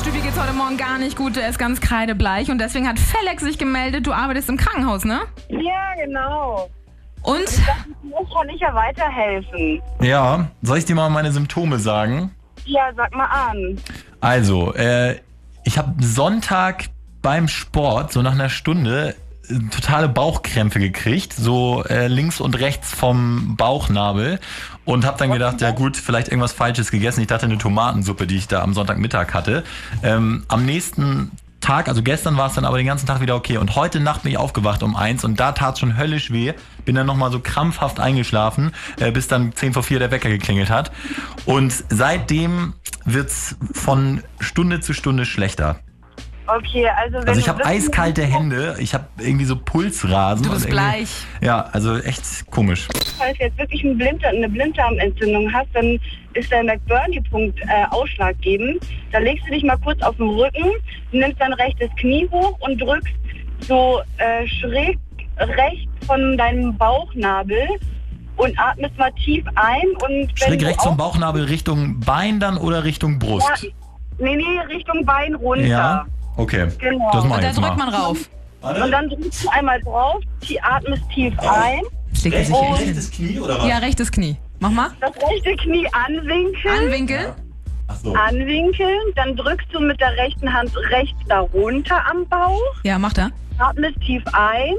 Stübi geht's heute Morgen gar nicht gut. Er ist ganz kreidebleich und deswegen hat Felix sich gemeldet. Du arbeitest im Krankenhaus, ne? Ja, genau. Und? Ich dachte, mir kann ich ja weiterhelfen. Ja, soll ich dir mal meine Symptome sagen? Ja, sag mal an. Also, äh, ich habe Sonntag beim Sport, so nach einer Stunde, totale Bauchkrämpfe gekriegt, so äh, links und rechts vom Bauchnabel und habe dann gedacht, ja gut, vielleicht irgendwas Falsches gegessen. Ich dachte eine Tomatensuppe, die ich da am Sonntagmittag hatte. Ähm, am nächsten Tag, also gestern war es dann aber den ganzen Tag wieder okay. Und heute Nacht bin ich aufgewacht um eins und da tat schon höllisch weh. Bin dann nochmal so krampfhaft eingeschlafen, äh, bis dann 10 vor 4 der Wecker geklingelt hat. Und seitdem wird's von Stunde zu Stunde schlechter. Okay, also wenn Also ich habe eiskalte Hände, ich habe irgendwie so Pulsrasen. Du bist bleich. Ja, also echt komisch. Falls du jetzt wirklich einen Blinddarm, eine Blinddarmentzündung hast, dann ist der McBurney-Punkt äh, ausschlaggebend. Da legst du dich mal kurz auf den Rücken, nimmst dein rechtes Knie hoch und drückst so äh, schräg rechts von deinem Bauchnabel und atmest mal tief ein und Schräg rechts vom Bauchnabel Richtung Bein dann oder Richtung Ja, Brust? nee, nee, Richtung Bein runter. Ja, okay. Genau. Das mach Und ich da jetzt drückt mal. man rauf. Und dann drückst du einmal drauf, die atmest tief ein, Schlägt sich echt hin. Rechtes Knie oder was? Ja, rechtes Knie. Mach mal. das rechte Knie anwinkeln. Anwinkeln. Ach so. anwinkeln, dann drückst du mit der rechten Hand rechts darunter am Bauch, Ja, macht er. atmest tief ein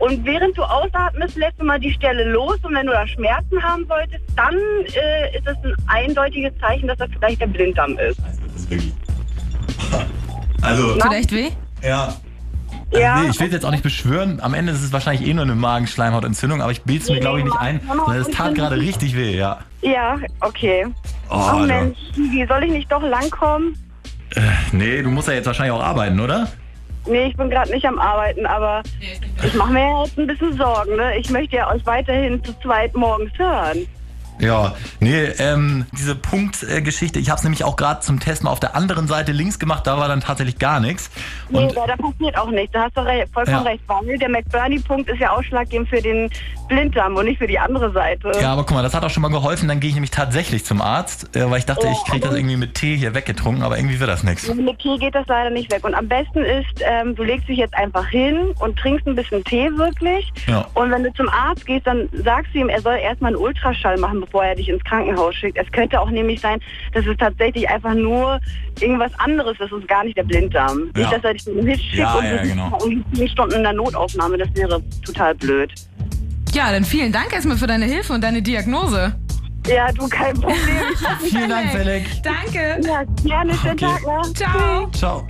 und während du ausatmest, lässt du mal die Stelle los und wenn du da Schmerzen haben solltest, dann äh, ist es ein eindeutiges Zeichen, dass das vielleicht der Blinddarm ist. Also, das ist wirklich. Also, Tut echt weh? ja. Ja. Nee, ich will es jetzt auch nicht beschwören. Am Ende ist es wahrscheinlich eh nur eine Magenschleimhautentzündung, aber ich bilde es mir, glaube ich, nicht ein. Sondern es tat gerade richtig weh, ja. Ja, okay. Oh, Oh. Mensch, wie soll ich nicht doch langkommen? Nee, du musst ja jetzt wahrscheinlich auch arbeiten, oder? Nee, ich bin gerade nicht am Arbeiten, aber ich mache mir ja jetzt ein bisschen Sorgen. Ne? Ich möchte ja euch weiterhin zu zweit morgens hören. Ja, nee, ähm, diese Punktgeschichte, ich habe es nämlich auch gerade zum Test mal auf der anderen Seite links gemacht, da war dann tatsächlich gar nichts. Nee, Und da, passiert auch nichts. Da hast du re vollkommen Ja. recht, weil der McBurney-Punkt ist ja ausschlaggebend für den Blinddarm und nicht für die andere Seite. ja, aber guck mal, das hat auch schon mal geholfen. Dann gehe ich nämlich tatsächlich zum Arzt, äh, weil ich dachte, ich kriege das irgendwie mit Tee hier weggetrunken, aber irgendwie wird das nichts. Mit Tee geht das leider nicht weg. Und am besten ist, ähm, du legst dich jetzt einfach hin und trinkst ein bisschen Tee wirklich. Ja. Und wenn du zum Arzt gehst, dann sagst du ihm, er soll erstmal einen Ultraschall machen, bevor er dich ins Krankenhaus schickt. Es könnte auch nämlich sein, dass es tatsächlich einfach nur irgendwas anderes ist und gar nicht der Blinddarm. Ja. Nicht, dass er dich in den Hitz schickt Ja, und ja, genau. zehn Stunden in der Notaufnahme. Das wäre total blöd. Ja, dann vielen Dank erstmal für deine Hilfe und deine Diagnose. Ja, du, kein Problem. Vielen Dank, Felix. Danke. ja, gerne, schönen Okay. Tag noch. Ciao. Ciao.